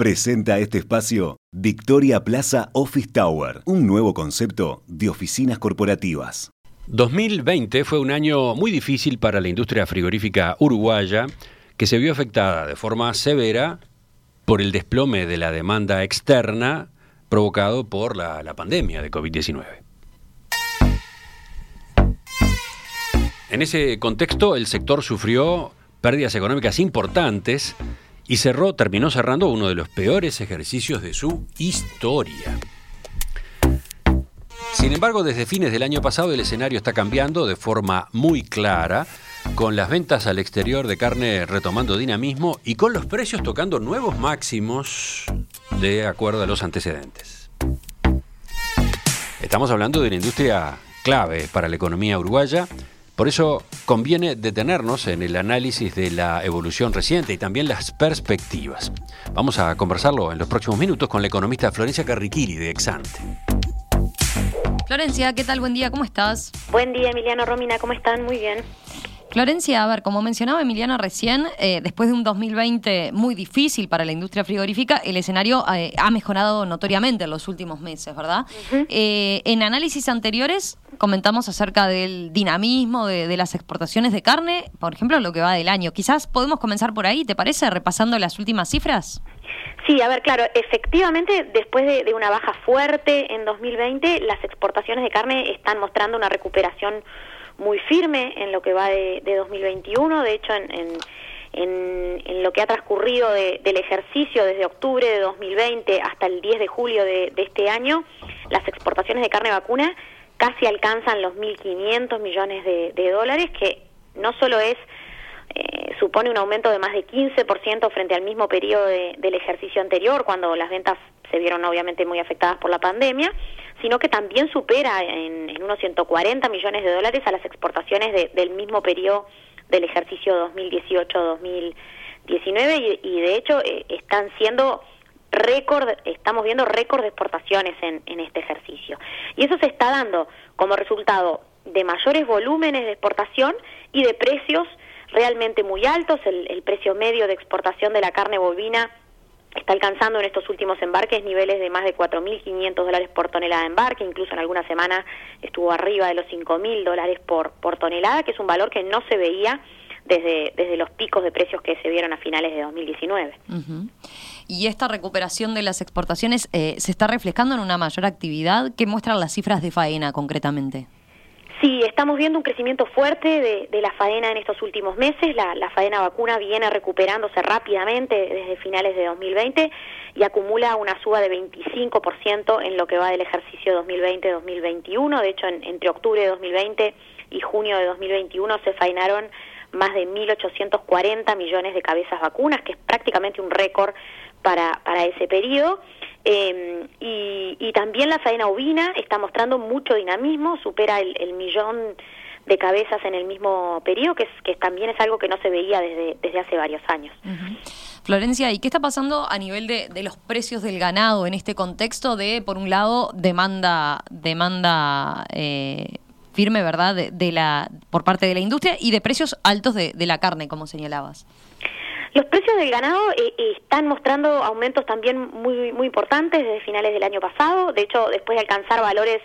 Presenta este espacio Victoria Plaza Office Tower, un nuevo concepto de oficinas corporativas. 2020 fue un año muy difícil para la industria frigorífica uruguaya, que se vio afectada de forma severa por el desplome de la demanda externa provocado por la, pandemia de COVID-19. En ese contexto, el sector sufrió pérdidas económicas importantes y cerró, terminó cerrando uno de los peores ejercicios de su historia. Sin embargo, desde fines del año pasado el escenario está cambiando de forma muy clara, con las ventas al exterior de carne retomando dinamismo y con los precios tocando nuevos máximos de acuerdo a los antecedentes. Estamos hablando de una industria clave para la economía uruguaya por eso conviene detenernos en el análisis de la evolución reciente y también las perspectivas. Vamos a conversarlo en los próximos minutos con la economista Florencia Carriquiri de Exante. Florencia, ¿qué tal? Buen día, ¿cómo estás? Buen día, Emiliano Romina, ¿cómo están? Muy bien. Florencia, a ver, como mencionaba Emiliano recién, eh, después de un 2020 muy difícil para la industria frigorífica, el escenario eh, ha mejorado notoriamente en los últimos meses, ¿verdad? Eh, en análisis anteriores comentamos acerca del dinamismo de, las exportaciones de carne, por ejemplo, lo que va del año. Quizás podemos comenzar por ahí, ¿te parece? Repasando las últimas cifras. Sí, a ver, claro, efectivamente, después de, de una baja fuerte en 2020, las exportaciones de carne están mostrando una recuperación muy firme en lo que va de, 2021. De hecho, en, en, lo que ha transcurrido del ejercicio desde octubre de 2020 hasta el 10 de julio de, este año, las exportaciones de carne vacuna casi alcanzan los 1.500 millones de, dólares, que no solo es eh, supone un aumento de más de 15% frente al mismo periodo del ejercicio anterior, cuando las ventas se vieron obviamente muy afectadas por la pandemia, sino que también supera en, unos 140 millones de dólares a las exportaciones del mismo periodo del ejercicio 2018-2019 y, de hecho eh, están siendo récord, estamos viendo récord de exportaciones en, este ejercicio. Y eso se está dando como resultado de mayores volúmenes de exportación y de precios realmente muy altos. el precio medio de exportación de la carne bovina está alcanzando en estos últimos embarques niveles de más de 4.500 dólares por tonelada de embarque, incluso en alguna semana estuvo arriba de los 5.000 dólares por, por tonelada, que es un valor que no se veía desde, desde los picos de precios que se vieron a finales de 2019. ¿Y esta recuperación de las exportaciones eh, se está reflejando en una mayor actividad? ¿Qué muestran las cifras de faena concretamente? Sí, estamos viendo un crecimiento fuerte de, la faena en estos últimos meses. La, faena vacuna viene recuperándose rápidamente desde finales de 2020 y acumula una suba de 25% en lo que va del ejercicio 2020-2021. De hecho, entre octubre de 2020 y junio de 2021 se faenaron más de 1.840 millones de cabezas vacunas, que es prácticamente un récord para, para ese periodo. Eh, y, también la faena ovina está mostrando mucho dinamismo, supera el, millón de cabezas en el mismo periodo, que, es, que también es algo que no se veía desde, desde hace varios años. Florencia, ¿y qué está pasando a nivel de, de, los precios del ganado en este contexto de, por un lado, demanda, demanda eh, firme, ¿verdad?, de, la, por parte de la industria y de precios altos de, de la carne, como señalabas. Los precios del ganado eh, eh, están mostrando aumentos también muy, muy importantes desde finales del año pasado. De hecho, después de alcanzar valores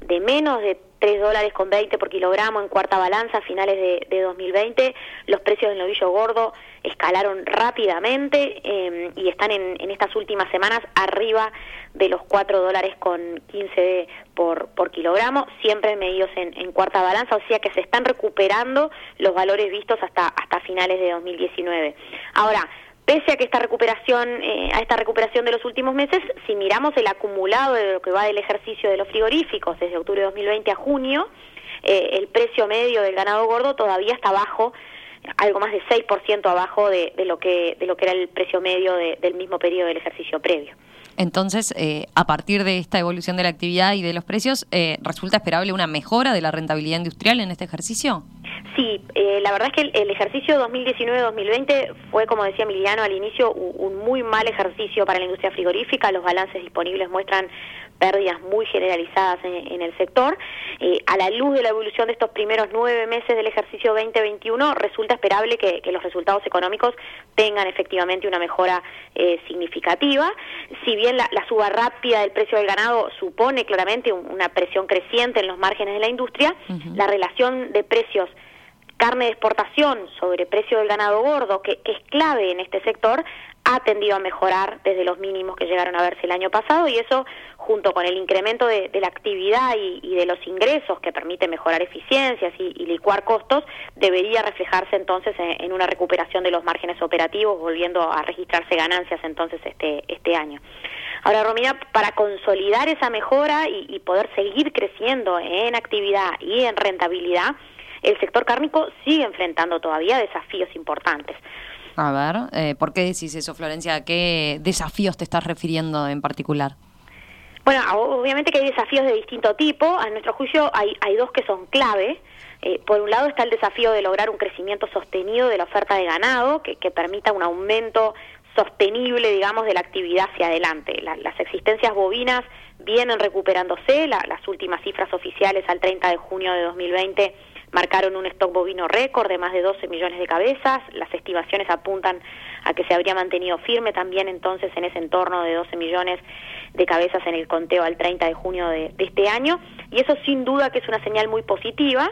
de menos de 3 dólares con 20 por kilogramo en cuarta balanza a finales de, de 2020. Los precios del novillo gordo escalaron rápidamente eh, y están en, en, estas últimas semanas arriba de los 4 dólares con 15 por, por kilogramo, siempre medidos en, en, cuarta balanza, o sea que se están recuperando los valores vistos hasta, hasta finales de 2019. Ahora, pese a que esta recuperación, eh, a esta recuperación de los últimos meses, si miramos el acumulado de lo que va del ejercicio de los frigoríficos desde octubre de 2020 a junio, eh, el precio medio del ganado gordo todavía está bajo, algo más de 6% abajo de, de, lo que de lo que era el precio medio del mismo periodo del ejercicio previo. Entonces, eh, a partir de esta evolución de la actividad y de los precios, ¿resulta esperable una mejora de la rentabilidad industrial en este ejercicio? Sí, eh, la verdad es que el, ejercicio 2019-2020 fue, como decía Emiliano al inicio, un, muy mal ejercicio para la industria frigorífica. Los balances disponibles muestran pérdidas muy generalizadas en, el sector. Eh, a la luz de la evolución de estos primeros nueve meses del ejercicio 2021, resulta esperable que, los resultados económicos tengan efectivamente una mejora eh, significativa. Si bien la, suba rápida del precio del ganado supone claramente una presión creciente en los márgenes de la industria, la relación de precios carne de exportación sobre precio del ganado gordo, que, es clave en este sector, ha tendido a mejorar desde los mínimos que llegaron a verse el año pasado y eso, junto con el incremento de, la actividad y, de los ingresos que permite mejorar eficiencias y, licuar costos, debería reflejarse entonces en, una recuperación de los márgenes operativos, volviendo a registrarse ganancias entonces este, este año. Ahora, Romina, para consolidar esa mejora y poder seguir creciendo en actividad y en rentabilidad, el sector cárnico sigue enfrentando todavía desafíos importantes. A ver, eh, ¿por qué decís eso, Florencia? ¿A qué desafíos te estás refiriendo en particular? Bueno, obviamente que hay desafíos de distinto tipo. A nuestro juicio hay, hay dos que son clave. Eh, por un lado está el desafío de lograr un crecimiento sostenido de la oferta de ganado que, permita un aumento sostenible, digamos, de la actividad hacia adelante. las existencias bovinas vienen recuperándose. las últimas cifras oficiales al 30 de junio de 2020 marcaron un stock bovino récord de más de 12 millones de cabezas. Las estimaciones apuntan a que se habría mantenido firme también entonces en ese entorno de 12 millones de cabezas en el conteo al 30 de junio de, este año. Y eso sin duda que es una señal muy positiva,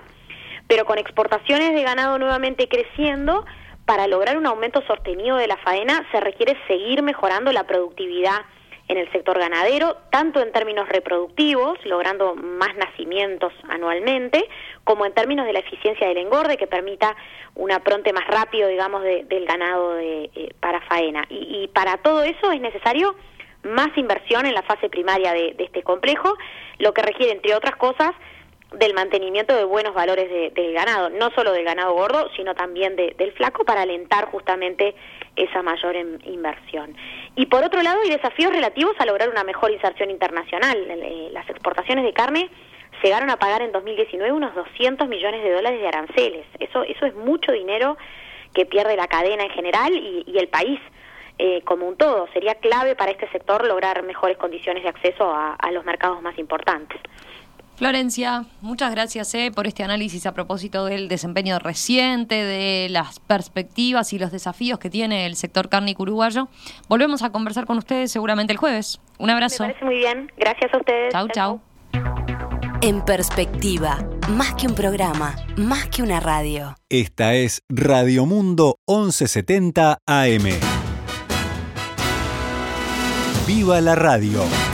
pero con exportaciones de ganado nuevamente creciendo, para lograr un aumento sostenido de la faena se requiere seguir mejorando la productividad en el sector ganadero, tanto en términos reproductivos, logrando más nacimientos anualmente, como en términos de la eficiencia del engorde, que permita un apronte más rápido, digamos, del ganado de, eh, para faena. Y, para todo eso es necesario más inversión en la fase primaria de, este complejo, lo que requiere, entre otras cosas, del mantenimiento de buenos valores del ganado, no solo del ganado gordo, sino también del flaco, para alentar justamente esa mayor inversión. Y por otro lado, hay desafíos relativos a lograr una mejor inserción internacional. Eh, las exportaciones de carne llegaron a pagar en 2019 unos 200 millones de dólares de aranceles. Eso, eso es mucho dinero que pierde la cadena en general y, el país eh, como un todo. Sería clave para este sector lograr mejores condiciones de acceso a los mercados más importantes. Florencia, muchas gracias eh, por este análisis a propósito del desempeño reciente, de las perspectivas y los desafíos que tiene el sector cárnico uruguayo. Volvemos a conversar con ustedes seguramente el jueves. Un abrazo. Me parece muy bien. Gracias a ustedes. Chau, chau. En perspectiva, más que un programa, más que una radio. Esta es Radio Mundo 1170 AM. ¡Viva la radio!